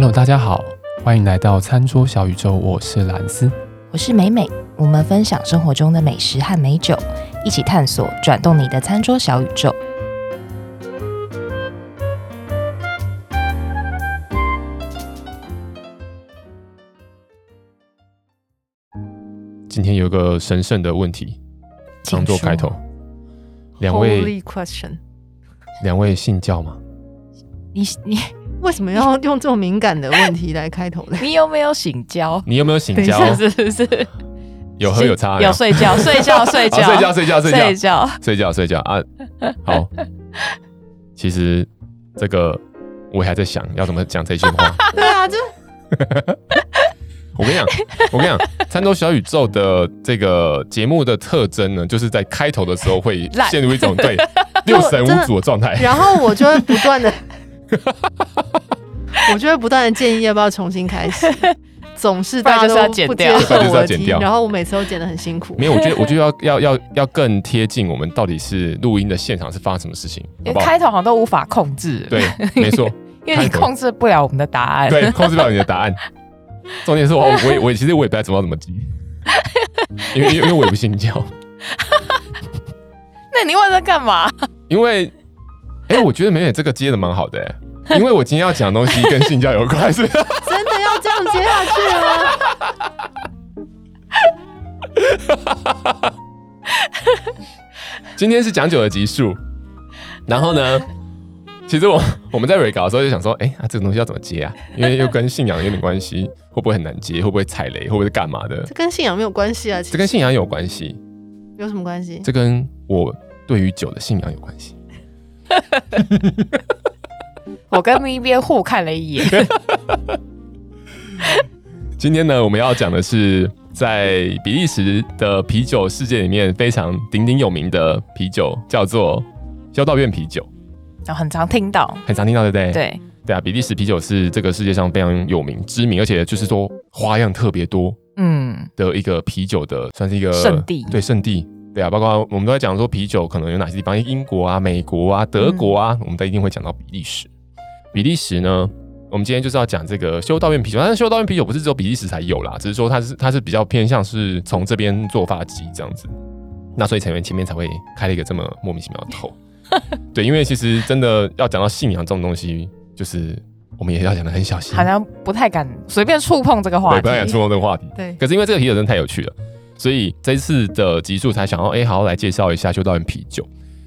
Hello，大家好，欢迎来到餐桌小宇宙，我是兰斯，我是美美，我们分享生活中的美食和美酒，一起探索转动你的餐桌小宇宙。今天有个神圣的问题，当做开头。两位，两位信教吗？你你为什么要用这种敏感的问题来开头呢？你有没有醒交？你有没有醒交？是是是，有喝有差有，有睡觉睡觉睡觉睡觉睡觉睡觉睡觉睡觉睡觉啊！好，其实这个我还在想要怎么讲这句话。对啊，就。我跟你讲，我跟你讲，餐桌小宇宙的这个节目的特征呢，就是在开头的时候会陷入一种对 六神无主的状态，然后我就会不断的，我就会不断的建议要不要重新开始，总是大家都不接受我的提，然后我每次都剪得很辛苦。没有，我觉得 我觉得要要要要更贴近我们到底是录音的现场是发生什么事情，因为开头好像都无法控制。对，没错，因为你控制不了我们的答案，对，控制不了你的答案。重点是我，我也，我也其实我也不太知道怎么记，因为因为我也不信教。那你问这干嘛？因为，哎、欸，我觉得美美这个接的蛮好的、欸，因为我今天要讲的东西跟性教有关，是 真的要这样接下去吗？今天是讲酒的集数，然后呢？其实我我们在 re 稿的时候就想说，哎、欸，啊，这个东西要怎么接啊？因为又跟信仰有点关系，会不会很难接？会不会踩雷？会不会是干嘛的？这跟信仰没有关系啊，这跟信仰有关系。有什么关系？这跟我对于酒的信仰有关系。我跟咪边互看了一眼。今天呢，我们要讲的是在比利时的啤酒世界里面非常鼎鼎有名的啤酒，叫做修道院啤酒。很常听到，很常听到，对不对？对对啊，比利时啤酒是这个世界上非常有名、知名，而且就是说花样特别多，嗯，的一个啤酒的，算是一个圣地。对，圣地。对啊，包括我们都在讲说啤酒可能有哪些地方，英国啊、美国啊、德国啊，嗯、我们都一定会讲到比利时。比利时呢，我们今天就是要讲这个修道院啤酒，但是修道院啤酒不是只有比利时才有啦，只是说它是它是比较偏向是从这边做发迹这样子，那所以成员前面才会开了一个这么莫名其妙的头。对，因为其实真的要讲到信仰这种东西，就是我们也要讲得很小心，好像不太敢随便触碰这个话题，对，不太敢触碰这个话题。对，可是因为这个啤酒真的太有趣了，所以这次的集数才想要哎，好好来介绍一下修道院啤酒。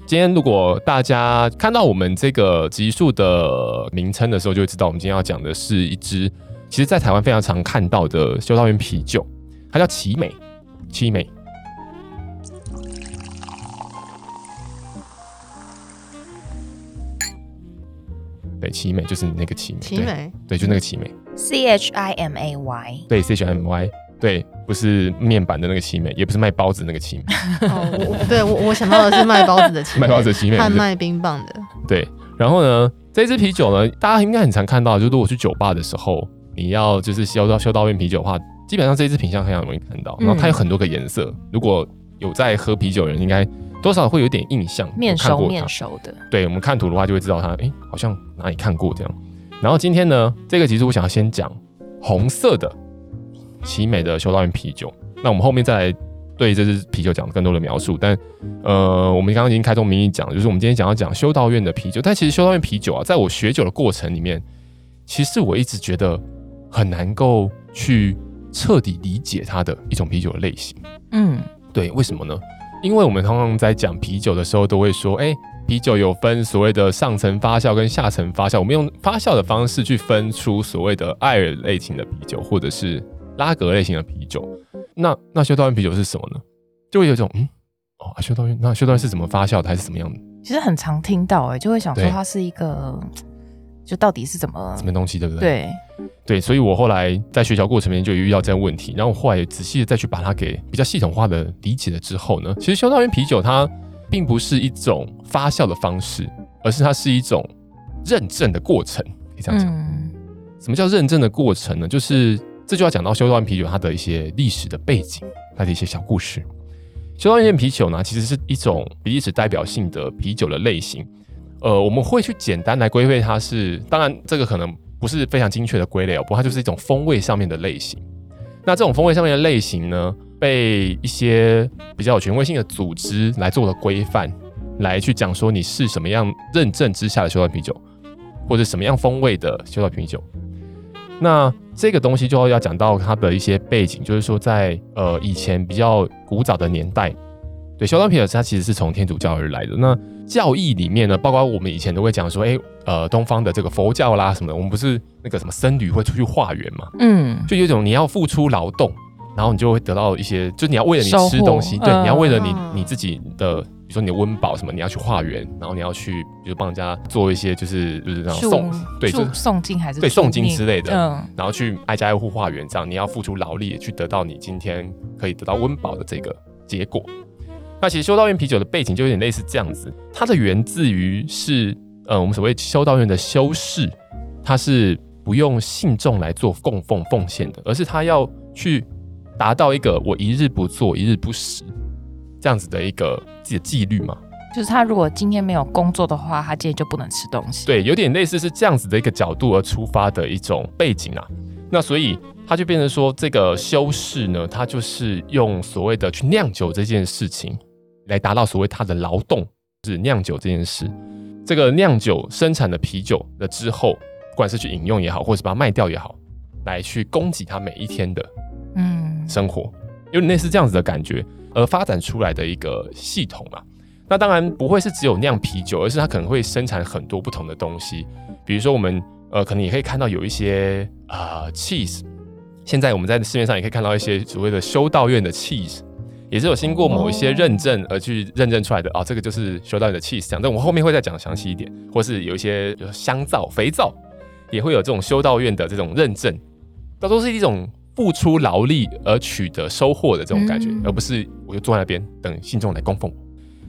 今天如果大家看到我们这个集数的名称的时候，就会知道我们今天要讲的是一支，其实在台湾非常常看到的修道院啤酒，它叫奇美，奇美。对，奇美就是那个奇美，奇美，对，就那个奇美，C H I M A Y，对，C H I M A Y，对，不是面板的那个奇美，也不是卖包子那个奇美。哦，我对我我想到的是卖包子的奇美，卖包子的奇美，贩卖冰棒的。对，然后呢，这支啤酒呢，大家应该很常看到，就是如果去酒吧的时候，你要就是修道修道院啤酒的话，基本上这支品相非常容易看到，然后它有很多个颜色，嗯、如果有在喝啤酒的人应该。多少会有点印象，面熟面熟的。对，我们看图的话就会知道它，哎、欸，好像哪里看过这样。然后今天呢，这个其实我想要先讲红色的奇美的修道院啤酒。那我们后面再来对这支啤酒讲更多的描述。但呃，我们刚刚已经开宗明义讲，就是我们今天讲要讲修道院的啤酒。但其实修道院啤酒啊，在我学酒的过程里面，其实我一直觉得很难够去彻底理解它的一种啤酒的类型。嗯，对，为什么呢？因为我们通常在讲啤酒的时候，都会说，哎，啤酒有分所谓的上层发酵跟下层发酵。我们用发酵的方式去分出所谓的艾尔类型的啤酒，或者是拉格类型的啤酒。那那修道院啤酒是什么呢？就会有一种，嗯，哦，修道院，那修道院是怎么发酵的，还是怎么样的？其实很常听到，哎，就会想说它是一个。就到底是怎么什么东西，对不对？对对，所以我后来在学习过程里面就遇到这样问题，然后我后来仔细的再去把它给比较系统化的理解了之后呢，其实修道院啤酒它并不是一种发酵的方式，而是它是一种认证的过程，可以这样讲。嗯、什么叫认证的过程呢？就是这就要讲到修道院啤酒它的一些历史的背景，它的一些小故事。修道院啤酒呢，其实是一种比利时代表性的啤酒的类型。呃，我们会去简单来归类它是，当然这个可能不是非常精确的归类哦，不过它就是一种风味上面的类型。那这种风味上面的类型呢，被一些比较有权威性的组织来做了规范，来去讲说你是什么样认证之下的修道啤酒，或者什么样风味的修道啤酒。那这个东西就要讲到它的一些背景，就是说在呃以前比较古早的年代，对，修道啤酒它其实是从天主教而来的。那教义里面呢，包括我们以前都会讲说，哎，呃，东方的这个佛教啦什么的，我们不是那个什么僧侣会出去化缘嘛，嗯，就有一种你要付出劳动，然后你就会得到一些，就你要为了你吃东西，对，你要为了你你自己的。说你的温饱什么，你要去化缘，然后你要去，比如帮人家做一些，就是就是那种送，对，就诵经还是对诵经之类的，嗯，然后去挨家挨户化缘，这样你要付出劳力去得到你今天可以得到温饱的这个结果。那其实修道院啤酒的背景就有点类似这样子，它的源自于是呃我们所谓修道院的修士，他是不用信众来做供奉奉献的，而是他要去达到一个我一日不做一日不食。这样子的一个自己的纪律嘛，就是他如果今天没有工作的话，他今天就不能吃东西。对，有点类似是这样子的一个角度而出发的一种背景啊。那所以他就变成说，这个修士呢，他就是用所谓的去酿酒这件事情，来达到所谓他的劳动，就是酿酒这件事。这个酿酒生产的啤酒的之后，不管是去饮用也好，或是把它卖掉也好，来去供给他每一天的嗯生活，嗯、有点类似这样子的感觉。而发展出来的一个系统嘛，那当然不会是只有酿啤酒，而是它可能会生产很多不同的东西。比如说，我们呃可能也可以看到有一些啊、cheese，现在我们在市面上也可以看到一些所谓的修道院的 cheese，也是有经过某一些认证而去认证出来的啊、哦，这个就是修道院的 cheese。讲，但我们后面会再讲详细一点，或是有一些就是香皂、肥皂，也会有这种修道院的这种认证，这都是一种。付出劳力而取得收获的这种感觉，嗯、而不是我就坐在那边等信众来供奉。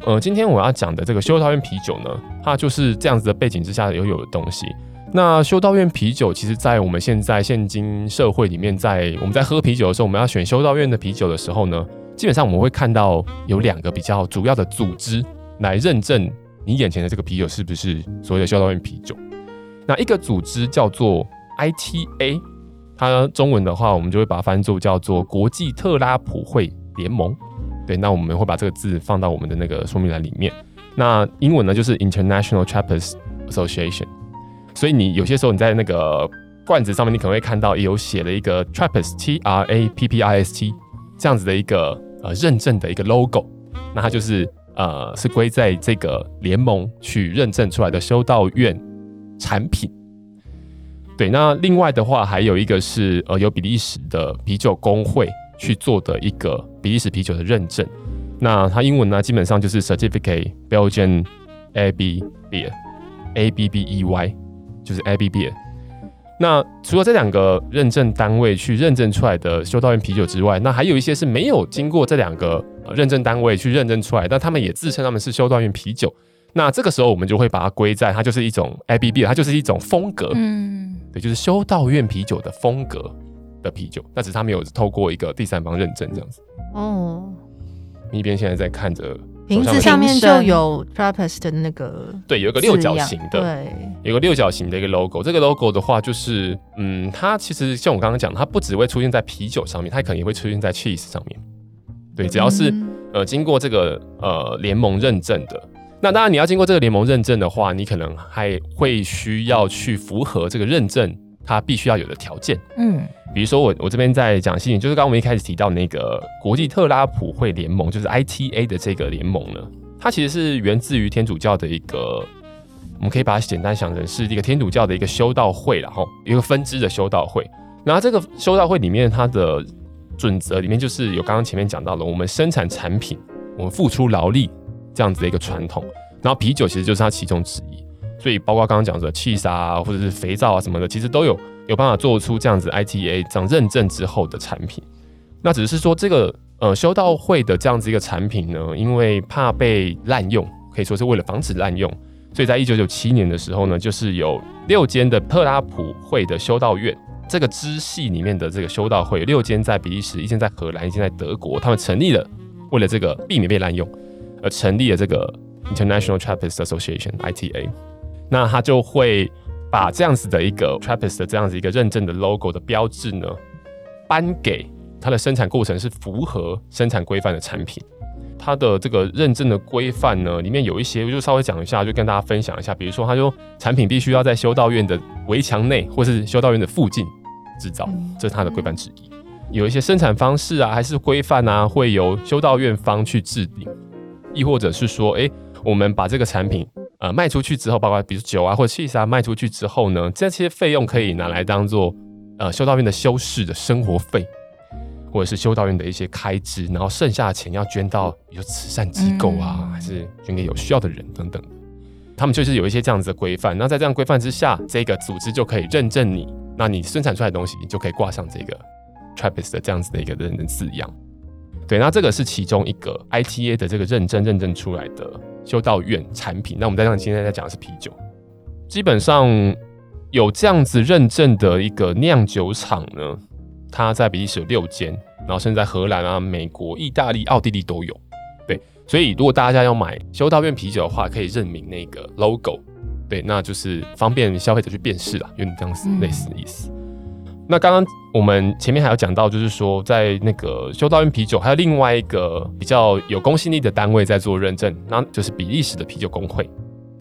呃，今天我要讲的这个修道院啤酒呢，它就是这样子的背景之下拥有的东西。那修道院啤酒，其实在我们现在现今社会里面，在我们在喝啤酒的时候，我们要选修道院的啤酒的时候呢，基本上我们会看到有两个比较主要的组织来认证你眼前的这个啤酒是不是所谓的修道院啤酒。那一个组织叫做 ITA。它中文的话，我们就会把它翻作叫做国际特拉普会联盟。对，那我们会把这个字放到我们的那个说明栏里面。那英文呢，就是 International Trappers Association。所以你有些时候你在那个罐子上面，你可能会看到有写了一个 Trappers T R A P P I S T 这样子的一个呃认证的一个 logo。那它就是呃是归在这个联盟去认证出来的修道院产品。对，那另外的话，还有一个是呃，由比利时的啤酒工会去做的一个比利时啤酒的认证。那它英文呢，基本上就是 Certificate Belgian AB Beer，A B B E Y，就是 AB Beer。那除了这两个认证单位去认证出来的修道院啤酒之外，那还有一些是没有经过这两个认证单位去认证出来，但他们也自称他们是修道院啤酒。那这个时候，我们就会把它归在它就是一种 AB Beer，它就是一种风格。嗯。对，就是修道院啤酒的风格的啤酒，但只是他没有透过一个第三方认证这样子。哦，一边现在在看着瓶子上面就有 Trappist 的那个，对，有一个六角形的，对，有个六角形的一个 logo。这个 logo 的话，就是嗯，它其实像我刚刚讲，它不只会出现在啤酒上面，它可能也会出现在 cheese 上面。对，只要是、嗯、呃经过这个呃联盟认证的。那当然，你要经过这个联盟认证的话，你可能还会需要去符合这个认证它必须要有的条件。嗯，比如说我我这边在讲细节，就是刚刚我们一开始提到那个国际特拉普会联盟，就是 ITA 的这个联盟呢，它其实是源自于天主教的一个，我们可以把它简单想成是一个天主教的一个修道会，然后一个分支的修道会。然后这个修道会里面，它的准则里面就是有刚刚前面讲到了，我们生产产品，我们付出劳力。这样子的一个传统，然后啤酒其实就是它其中之一，所以包括刚刚讲的气沙啊，或者是肥皂啊什么的，其实都有有办法做出这样子 ITA 这样认证之后的产品。那只是说这个呃修道会的这样子一个产品呢，因为怕被滥用，可以说是为了防止滥用，所以在一九九七年的时候呢，就是有六间的特拉普会的修道院这个支系里面的这个修道会，六间在比利时，一间在荷兰，一间在德国，他们成立了，为了这个避免被滥用。而成立了这个 International Trappist Association（ITA），那他就会把这样子的一个 TRAPPIST 的这样子一个认证的 logo 的标志呢，颁给它的生产过程是符合生产规范的产品。它的这个认证的规范呢，里面有一些，我就稍微讲一下，就跟大家分享一下。比如说，他说产品必须要在修道院的围墙内，或是修道院的附近制造，这是它的规范之一。有一些生产方式啊，还是规范啊，会由修道院方去制定，亦或者是说，哎，我们把这个产品呃卖出去之后，包括比如酒啊或者 cheese 啊卖出去之后呢，这些费用可以拿来当做呃修道院的修士的生活费，或者是修道院的一些开支，然后剩下的钱要捐到比如慈善机构啊，嗯、还是捐给有需要的人等等。他们就是有一些这样子的规范。那在这样规范之下，这个组织就可以认证你，那你生产出来的东西，你就可以挂上这个。TRAPPIST 的这样子的一个认证字样，对，那这个是其中一个 ITA 的这个认证认证出来的修道院产品。那我们在这今天在讲的是啤酒，基本上有这样子认证的一个酿酒厂呢，它在比利时有六间，然后甚至在荷兰啊、美国、意大利、奥地利都有。对，所以如果大家要买修道院啤酒的话，可以认明那个 logo，对，那就是方便消费者去辨识啦，有点这样子类似的意思。嗯那刚刚我们前面还有讲到，就是说在那个修道院啤酒，还有另外一个比较有公信力的单位在做认证，那就是比利时的啤酒工会，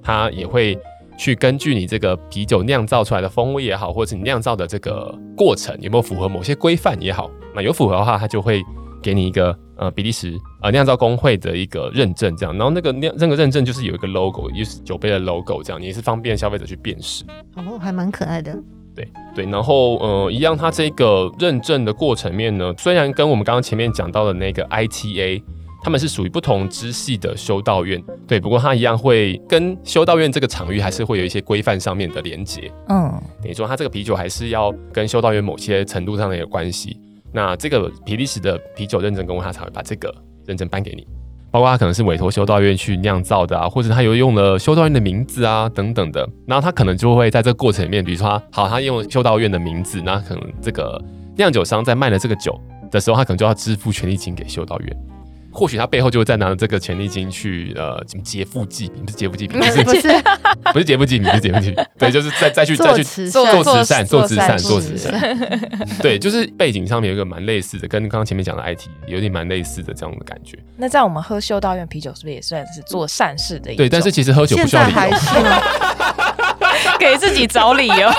它也会去根据你这个啤酒酿造出来的风味也好，或者你酿造的这个过程有没有符合某些规范也好，那有符合的话，它就会给你一个呃比利时呃酿造工会的一个认证，这样，然后那个酿那个认证就是有一个 logo，就是酒杯的 logo，这样也是方便消费者去辨识。哦，还蛮可爱的。对对，然后呃，一样，它这个认证的过程面呢，虽然跟我们刚刚前面讲到的那个 ITA，他们是属于不同支系的修道院，对，不过它一样会跟修道院这个场域还是会有一些规范上面的连接。嗯，等于说它这个啤酒还是要跟修道院某些程度上的有关系。那这个比利时的啤酒认证工会，他才会把这个认证颁给你。包括他可能是委托修道院去酿造的啊，或者他有用了修道院的名字啊等等的，然后他可能就会在这个过程里面，比如说他好，他用修道院的名字，那可能这个酿酒商在卖了这个酒的时候，他可能就要支付权利金给修道院。或许他背后就会再拿着这个权利金去呃，什么劫富济贫，不是劫富济贫，不是不是 不是劫富济贫，不是劫富济贫，对，就是再再去再去做慈善，做慈善，做慈善，对，就是背景上面有一个蛮类似的，跟刚刚前面讲的 IT 有点蛮类似的这样的感觉。那在我们喝修道院啤酒，是不是也算是做善事的一？对，但是其实喝酒不需要理由，给自己找理由。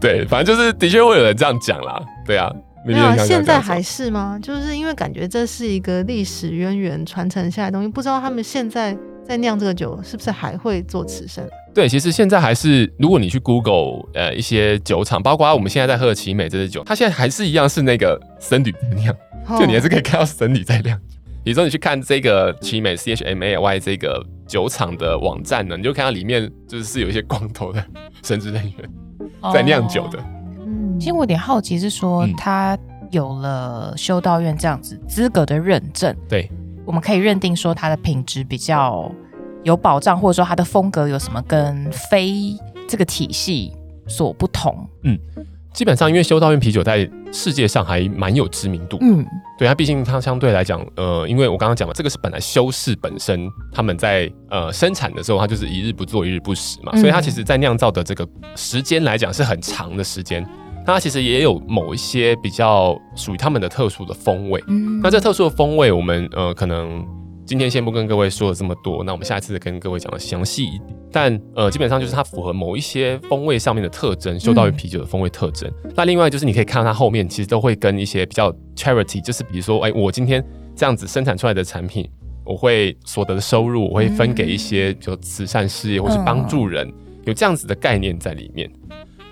对，反正就是的确会有人这样讲啦，对啊。没有，现在还是吗？就是因为感觉这是一个历史渊源传承下来的东西，不知道他们现在在酿这个酒是不是还会做慈善？对，其实现在还是，如果你去 Google 呃一些酒厂，包括我们现在在喝的奇美这支酒，它现在还是一样是那个僧侣在酿，哦、就你还是可以看到僧侣在酿。比如说你去看这个奇美 C H M A L Y 这个酒厂的网站呢，你就看到里面就是是有一些光头的神职人员在酿酒的。哦其实我有点好奇，是说他有了修道院这样子资格的认证，对，我们可以认定说它的品质比较有保障，或者说它的风格有什么跟非这个体系所不同？嗯，基本上因为修道院啤酒在世界上还蛮有知名度，嗯，对，它毕竟它相对来讲，呃，因为我刚刚讲了，这个是本来修士本身他们在呃生产的时候，它就是一日不做一日不食嘛，所以它其实在酿造的这个时间来讲是很长的时间。它其实也有某一些比较属于他们的特殊的风味。嗯，那这特殊的风味，我们呃可能今天先不跟各位说了这么多，那我们下一次跟各位讲的详细一点。但呃，基本上就是它符合某一些风味上面的特征，修道院啤酒的风味特征。嗯、那另外就是你可以看到它后面其实都会跟一些比较 charity，就是比如说，哎，我今天这样子生产出来的产品，我会所得的收入我会分给一些就慈善事业或是帮助人，嗯、有这样子的概念在里面。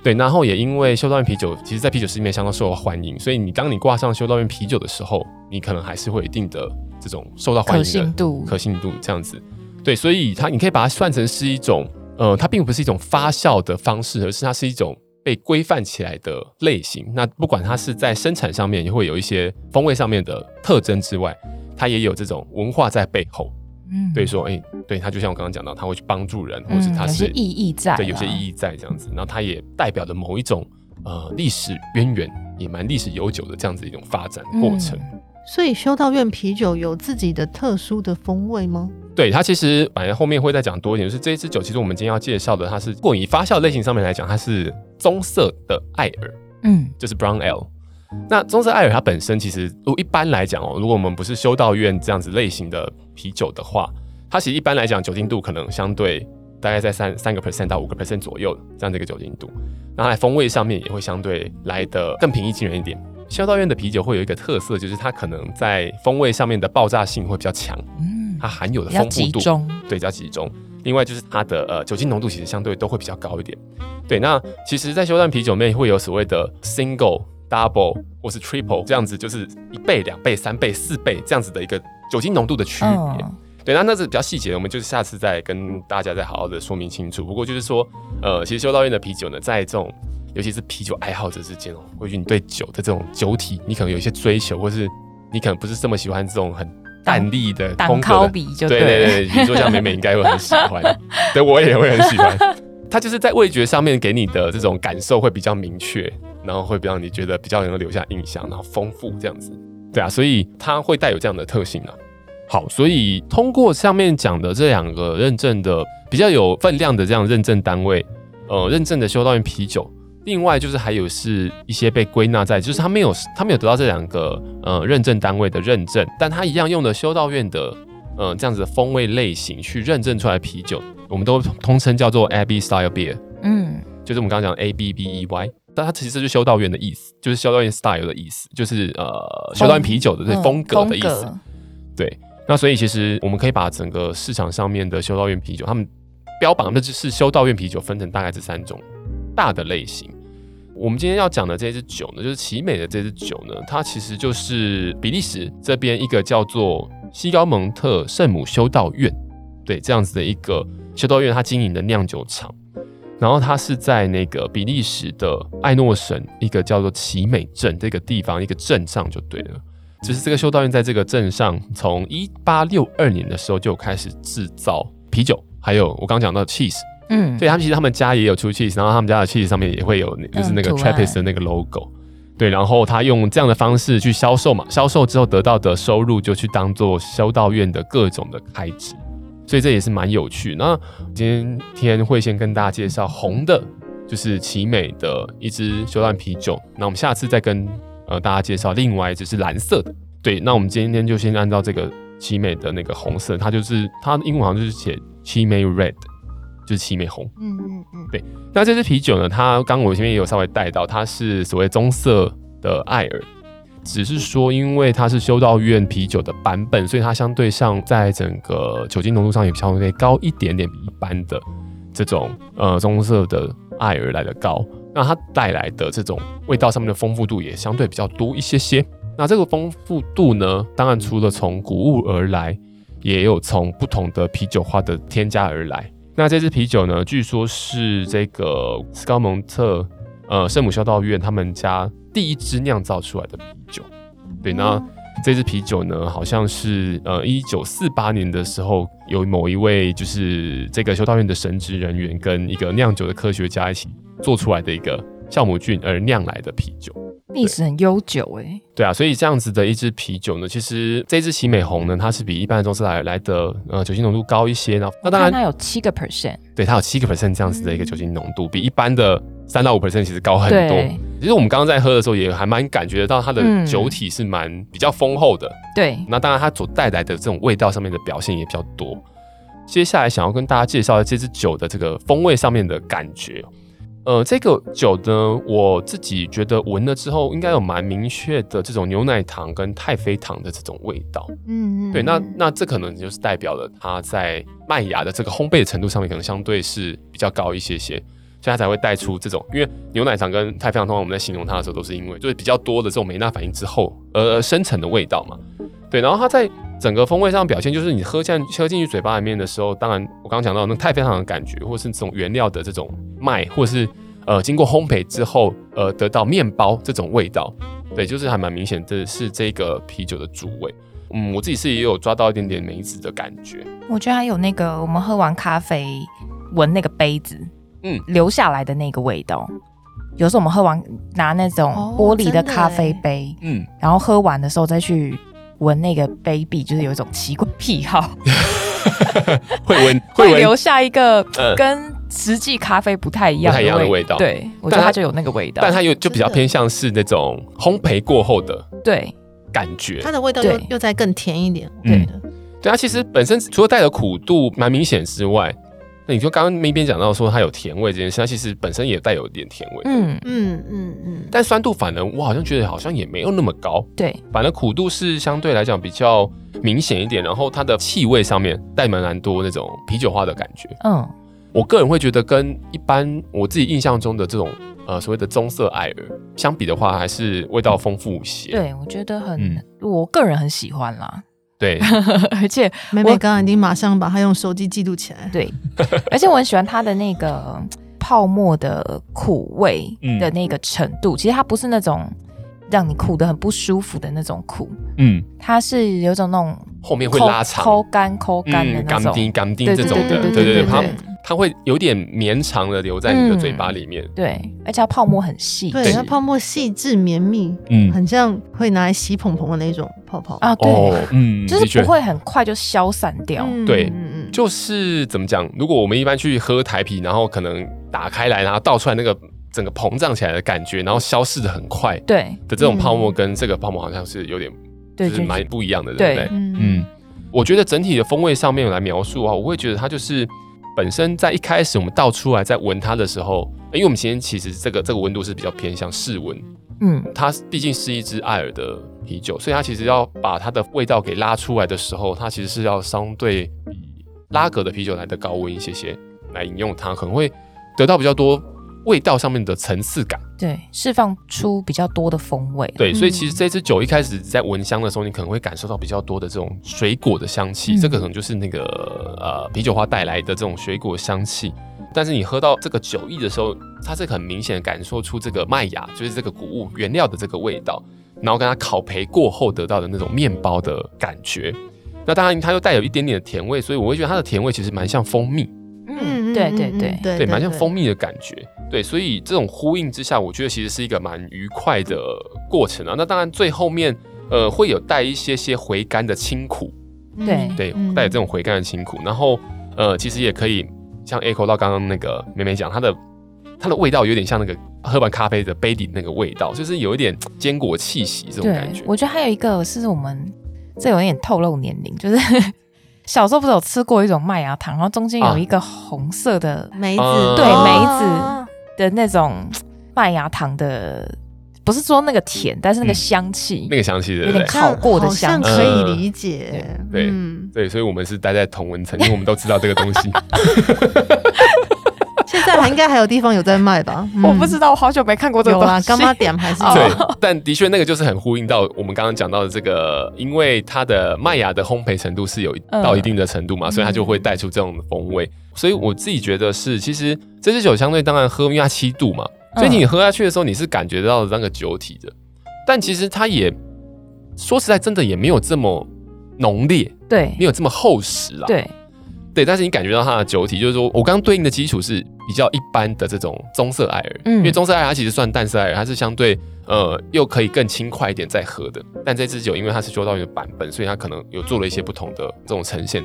对，然后也因为修道院啤酒，其实在啤酒市里面相当受到欢迎，所以你当你挂上修道院啤酒的时候，你可能还是会有一定的这种受到欢迎的可信度，可信度这样子。对，所以它你可以把它算成是一种，呃，它并不是一种发酵的方式，而是它是一种被规范起来的类型。那不管它是在生产上面也会有一些风味上面的特征之外，它也有这种文化在背后。嗯，对，说，哎、欸，对，他就像我刚刚讲到，他会去帮助人，或者他是、嗯、有些意义在，对，有些意义在这样子。然后他也代表了某一种呃历史渊源，也蛮历史悠久的这样子一种发展过程。嗯、所以修道院啤酒有自己的特殊的风味吗？对，它其实反正后面会再讲多一点，就是这一支酒，其实我们今天要介绍的，它是过以发酵类型上面来讲，它是棕色的艾尔，嗯，就是 Brown Ale。那棕色艾尔它本身其实，如一般来讲哦，如果我们不是修道院这样子类型的啤酒的话，它其实一般来讲酒精度可能相对大概在三三个 percent 到五个 percent 左右这样的一个酒精度，那它在风味上面也会相对来的更平易近人一点。修道院的啤酒会有一个特色，就是它可能在风味上面的爆炸性会比较强，嗯，它含有的丰富度对比较集中。另外就是它的呃酒精浓度其实相对都会比较高一点。对，那其实，在修道院啤酒面会有所谓的 single。Double 或是 Triple 这样子，就是一倍、两倍、三倍、四倍这样子的一个酒精浓度的区别。Oh. 对，那那是比较细节的，我们就是下次再跟大家再好好的说明清楚。不过就是说，呃，其实修道院的啤酒呢，在这种尤其是啤酒爱好者之间哦，或许你对酒的这种酒体，你可能有一些追求，或是你可能不是这么喜欢这种很淡丽的风格的。对对对，比如说像美美应该会很喜欢，对我也会很喜欢。它就是在味觉上面给你的这种感受会比较明确。然后会让你觉得比较能够留下印象，然后丰富这样子，对啊，所以它会带有这样的特性啊。好，所以通过上面讲的这两个认证的比较有分量的这样认证单位，呃，认证的修道院啤酒，另外就是还有是一些被归纳在，就是他没有他没有得到这两个呃认证单位的认证，但他一样用的修道院的呃这样子的风味类型去认证出来的啤酒，我们都通称叫做 Abbey Style Beer，嗯，就是我们刚刚讲的 A B B E Y。但它其实就是修道院的意思，就是修道院 style 的意思，就是呃修道院啤酒的这风格的意思。嗯、对，那所以其实我们可以把整个市场上面的修道院啤酒，他们标榜的就是修道院啤酒，分成大概这三种大的类型。我们今天要讲的这支酒呢，就是奇美的这支酒呢，它其实就是比利时这边一个叫做西高蒙特圣母修道院，对，这样子的一个修道院，它经营的酿酒厂。然后它是在那个比利时的艾诺省一个叫做奇美镇这个地方一个镇上就对了，只是这个修道院在这个镇上，从一八六二年的时候就开始制造啤酒，还有我刚刚讲到的 cheese，嗯，所以他们其实他们家也有出 cheese，然后他们家的 cheese 上面也会有就是那个 Trappist 的那个 logo，对，然后他用这样的方式去销售嘛，销售之后得到的收入就去当做修道院的各种的开支。所以这也是蛮有趣。那今天会先跟大家介绍红的，就是奇美的一支修道院啤酒。那我们下次再跟呃大家介绍另外一支是蓝色的。对，那我们今天就先按照这个奇美的那个红色，它就是它英文好像就是写奇美 Red，就是奇美红。嗯嗯嗯。对，那这支啤酒呢，它刚我前面也有稍微带到，它是所谓棕色的艾尔。只是说，因为它是修道院啤酒的版本，所以它相对上在整个酒精浓度上也相对高一点点，比一般的这种呃棕色的艾尔来的高。那它带来的这种味道上面的丰富度也相对比较多一些些。那这个丰富度呢，当然除了从谷物而来，也有从不同的啤酒花的添加而来。那这支啤酒呢，据说是这个斯高蒙特呃圣母修道院他们家。第一支酿造出来的啤酒，对，那这支啤酒呢，好像是呃一九四八年的时候，有某一位就是这个修道院的神职人员跟一个酿酒的科学家一起做出来的一个酵母菌而酿来的啤酒。历史很悠久哎、欸，对啊，所以这样子的一支啤酒呢，其实这支奇美红呢，它是比一般的棕色来来的呃酒精浓度高一些，呢那当然它有七个 percent，对，它有七个 percent 这样子的一个酒精浓度，嗯、比一般的三到五 percent 其实高很多。其实我们刚刚在喝的时候也还蛮感觉得到它的酒体是蛮比较丰厚的，对、嗯，那当然它所带来的这种味道上面的表现也比较多。接下来想要跟大家介绍的这支酒的这个风味上面的感觉。呃，这个酒呢，我自己觉得闻了之后，应该有蛮明确的这种牛奶糖跟太妃糖的这种味道。嗯，对，那那这可能就是代表了它在麦芽的这个烘焙的程度上面，可能相对是比较高一些些，所以它才会带出这种。因为牛奶糖跟太妃糖，通常我们在形容它的时候，都是因为就是比较多的这种梅纳反应之后而生成的味道嘛。对，然后它在整个风味上表现，就是你喝进喝进去嘴巴里面的时候，当然我刚刚讲到那太妃糖的感觉，或是这种原料的这种麦，或是呃经过烘焙之后呃得到面包这种味道，对，就是还蛮明显，的是这个啤酒的主味。嗯，我自己是也有抓到一点点梅子的感觉。我觉得还有那个我们喝完咖啡闻那个杯子，嗯，留下来的那个味道。有时候我们喝完拿那种玻璃的咖啡杯，嗯，然后喝完的时候再去。闻那个 baby，就是有一种奇怪癖好，会闻 会留下一个跟实际咖啡不太一样、不太一样的味道。对，我觉得它就有那个味道，但它又就比较偏向是那种烘焙过后的对。感觉，它的味道又又再更甜一点。对的，对它其实本身除了带的苦度蛮明显之外。那你就刚刚那边讲到说它有甜味这件事，它其实本身也带有一点甜味。嗯嗯嗯嗯。但酸度反而我好像觉得好像也没有那么高。对，反而苦度是相对来讲比较明显一点，然后它的气味上面带蛮蛮多那种啤酒花的感觉。嗯，我个人会觉得跟一般我自己印象中的这种呃所谓的棕色艾尔相比的话，还是味道丰富一些。对，我觉得很，嗯、我个人很喜欢啦。对，而且妹妹刚刚已经马上把它用手机记录起来。对，而且我很喜欢它的那个泡沫的苦味的那个程度，嗯、其实它不是那种让你苦得很不舒服的那种苦，嗯，它是有种那种后面会拉长、抠干、抠干的那种，甘丁、甘丁这种的，对对对对对。它会有点绵长的留在你的嘴巴里面，嗯、对，而且它泡沫很细，对，它泡沫细致绵密，嗯，很像会拿来洗蓬蓬的那种泡泡。啊，对，哦、嗯，就是不会很快就消散掉，嗯、对，就是怎么讲？如果我们一般去喝台啤，然后可能打开来，然后倒出来那个整个膨胀起来的感觉，然后消逝的很快，对。的这种泡沫，跟这个泡沫好像是有点，就是蛮不一样的，对不对？嗯，我觉得整体的风味上面来描述啊，我会觉得它就是。本身在一开始我们倒出来在闻它的时候，因为我们今天其实这个这个温度是比较偏向室温，嗯，它毕竟是一支艾尔的啤酒，所以它其实要把它的味道给拉出来的时候，它其实是要相对比拉格的啤酒来的高温一些些来饮用它，可能会得到比较多。味道上面的层次感，对，释放出比较多的风味。对，所以其实这支酒一开始在闻香的时候，你可能会感受到比较多的这种水果的香气，嗯、这个可能就是那个呃啤酒花带来的这种水果香气。但是你喝到这个酒液的时候，它是很明显感受出这个麦芽，就是这个谷物原料的这个味道，然后跟它烤焙过后得到的那种面包的感觉。那当然它又带有一点点的甜味，所以我会觉得它的甜味其实蛮像蜂蜜。嗯，对对对对，对，蛮像蜂蜜的感觉。对，所以这种呼应之下，我觉得其实是一个蛮愉快的过程啊。那当然最后面，呃，会有带一些些回甘的清苦，对对，带有这种回甘的清苦。然后，呃，其实也可以像 echo 到刚刚那个妹妹讲，它的它的味道有点像那个喝完咖啡的杯底那个味道，就是有一点坚果气息这种感觉。我觉得还有一个是我们这有点透露年龄，就是小时候不是有吃过一种麦芽糖，然后中间有一个红色的梅子，对梅子。的那种麦芽糖的，不是说那个甜，但是那个香气、嗯，那个香气的，有点烤过的香气，可以理解。嗯、对、嗯、对，所以我们是待在同文层，因为我们都知道这个东西。应该还有地方有在卖吧？嗯、我不知道，我好久没看过这个东西。干妈点还是对，但的确那个就是很呼应到我们刚刚讲到的这个，因为它的麦芽的烘焙程度是有到一定的程度嘛，嗯、所以它就会带出这种的风味。所以我自己觉得是，其实这支酒相对当然喝，因为它七度嘛，所以你喝下去的时候，你是感觉到那个酒体的。但其实它也说实在，真的也没有这么浓烈，对，没有这么厚实啦，对，对。但是你感觉到它的酒体，就是说我刚刚对应的基础是比较一般的这种棕色艾尔，嗯，因为棕色艾尔它其实算淡色艾尔，它是相对呃又可以更轻快一点再喝的。但这支酒因为它是修道院的版本，所以它可能有做了一些不同的这种呈现，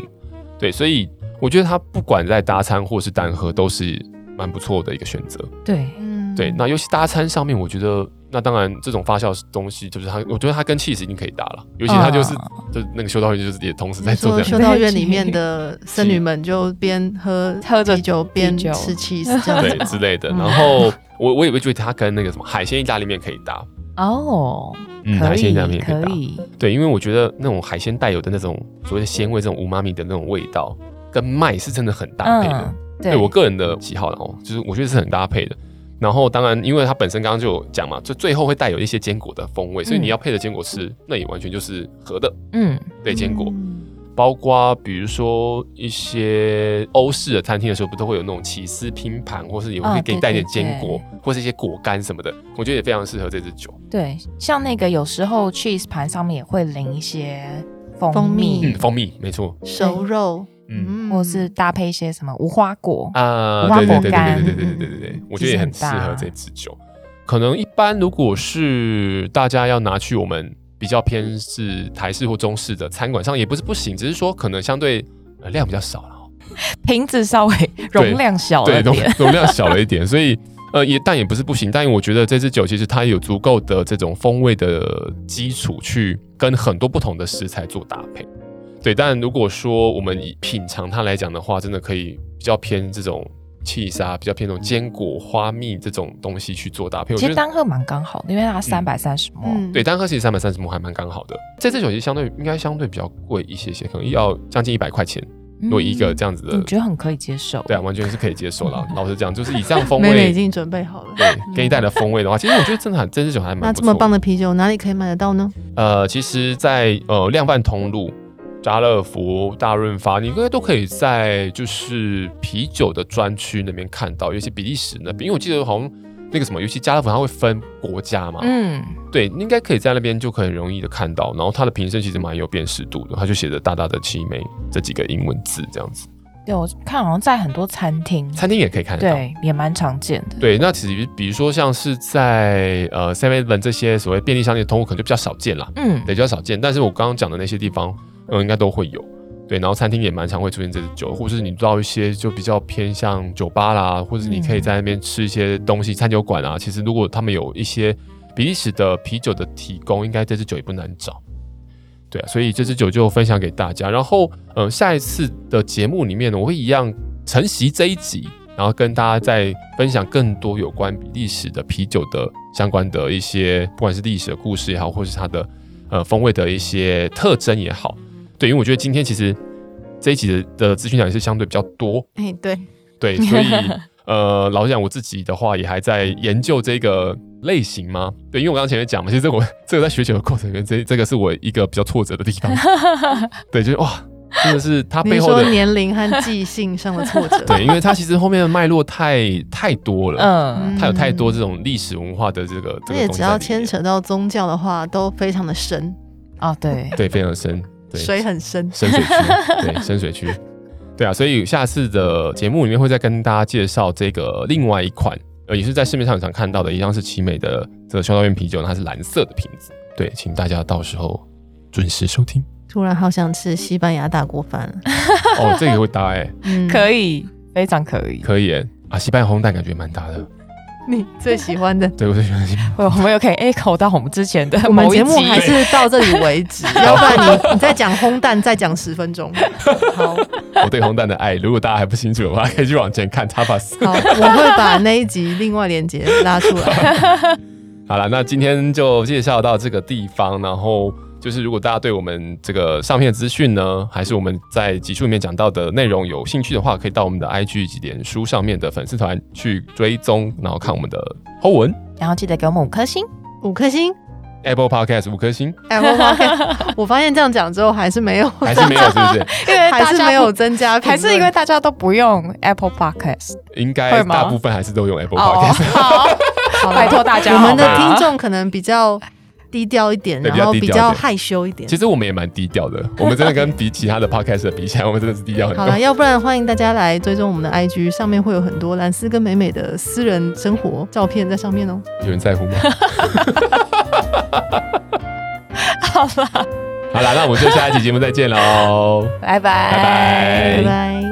对，所以。我觉得它不管在搭餐或是单喝都是蛮不错的一个选择。对，嗯，对。那尤其搭餐上面，我觉得那当然这种发酵东西就是它，我觉得它跟 cheese 已经可以搭了。尤其它就是、哦、就那个修道院就是也同时在做这样。修道院里面的僧侣们就边喝 喝着酒边吃 cheese 这样对之类的。然后我我也会觉得它跟那个什么海鲜意大利面可以搭。哦，嗯，海鲜意大利面可以搭。以对，因为我觉得那种海鲜带有的那种所谓的鲜味，这种无妈咪的那种味道。跟麦是真的很搭配的，嗯、对，对我个人的喜好，然后就是我觉得是很搭配的。然后当然，因为它本身刚刚就有讲嘛，就最后会带有一些坚果的风味，所以你要配的坚果吃，那也完全就是合的。嗯，对，坚果，嗯、包括比如说一些欧式的餐厅的时候，不都会有那种起司拼盘，或是也会给你带点坚果，哦、对对对或是一些果干什么的，我觉得也非常适合这支酒。对，像那个有时候 cheese 盘上面也会淋一些蜂蜜，嗯，蜂蜜没错，熟肉。嗯，或是搭配一些什么无花果啊，无花果干，对对对对对对对对，我觉得也很适合这支酒。可能一般如果是大家要拿去我们比较偏是台式或中式的餐馆上也不是不行，只是说可能相对量比较少了，瓶子稍微容量小了一点，对，对，容量小了一点，所以呃也但也不是不行，但我觉得这支酒其实它有足够的这种风味的基础去跟很多不同的食材做搭配。对，但如果说我们以品尝它来讲的话，真的可以比较偏这种起司啊，比较偏这种坚果、花蜜这种东西去做搭配。其实单喝蛮刚好的，因为它三百三十 ml。对，单喝其实三百三十 ml 还蛮刚好的。这支酒其实相对应该相对比较贵一些些，可能要将近一百块钱。有、嗯、一个这样子的，我觉得很可以接受。对啊，完全是可以接受了。老实讲，就是以这样风味，妹妹已经准备好了。对，给你带的风味的话，其实我觉得真的很，这支酒还蛮。那这么棒的啤酒哪里可以买得到呢？呃，其实在，在呃量贩通路。家乐福、大润发，你应该都可以在就是啤酒的专区那边看到，尤其比利时那边，因为我记得好像那个什么，尤其家乐福它会分国家嘛，嗯，对，应该可以在那边就可以很容易的看到。然后它的瓶身其实蛮有辨识度的，它就写着大大的七美这几个英文字这样子。对，我看好像在很多餐厅，餐厅也可以看得到，对，也蛮常见的。对，那其实比如说像是在呃 Seven Eleven 这些所谓便利商店的通路，可能就比较少见啦，嗯，对，比较少见。但是我刚刚讲的那些地方。嗯，应该都会有，对，然后餐厅也蛮常会出现这支酒，或者是你知道一些就比较偏向酒吧啦，或者是你可以在那边吃一些东西，餐酒馆啊，其实如果他们有一些比利时的啤酒的提供，应该这支酒也不难找，对啊，所以这支酒就分享给大家。然后，嗯，下一次的节目里面呢，我会一样承袭这一集，然后跟大家再分享更多有关比利时的啤酒的相关的一些，不管是历史的故事也好，或是它的呃风味的一些特征也好。对，因为我觉得今天其实这一集的的资讯量也是相对比较多。哎、欸，对，对，所以呃，老实讲，我自己的话也还在研究这个类型吗。对，因为我刚刚前面讲嘛，其实我这个在学习的过程里面，这这个是我一个比较挫折的地方。对，就是哇，真的是它背后的年龄和记性上的挫折。对，因为它其实后面的脉络太太多了，嗯，它有太多这种历史文化的这个，这个、而且只要牵扯到宗教的话，都非常的深。啊，对，对，非常深。对。水很深，深水区，对，深水区，对啊，所以下次的节目里面会再跟大家介绍这个另外一款，呃，也是在市面上常看到的，一样是奇美的这个修道院啤酒，它是蓝色的瓶子，对，请大家到时候准时收听。突然好想吃西班牙大锅饭，哦，这个会搭哎、欸，嗯，可以，非常可以，可以哎，啊，西班牙烘蛋感觉蛮搭的。你最喜欢的？对，我最喜欢的。我们有可以 echo 到我们之前的 我们节目还是到这里为止，要不然你你再讲烘蛋再讲十分钟。好，我对烘蛋的爱，如果大家还不清楚的话，可以去往前看 Tapas。好，我会把那一集另外连接拉出来。好了，那今天就介绍到这个地方，然后。就是如果大家对我们这个上片的资讯呢，还是我们在集数里面讲到的内容有兴趣的话，可以到我们的 IG 及脸书上面的粉丝团去追踪，然后看我们的 Po 文，然后记得给我们五颗星，五颗星，Apple Podcast 五颗星，Apple Podcast。我发现这样讲之后还是没有，还是没有，是不是？因为还是没有增加，还是因为大家都不用 Apple Podcast，应该大部分还是都用 Apple Podcast。好，拜托大家，我们的听众可能比较。低调一点，然后比较害羞一点。其实我们也蛮低调的，我们真的跟比其他的 podcast 比起来，我们真的是低调很多。好了，要不然欢迎大家来追踪我们的 IG，上面会有很多兰斯跟美美的私人生活照片在上面哦。有人在乎吗？好了，好了，那我们就下一期节目再见喽，拜拜，拜拜。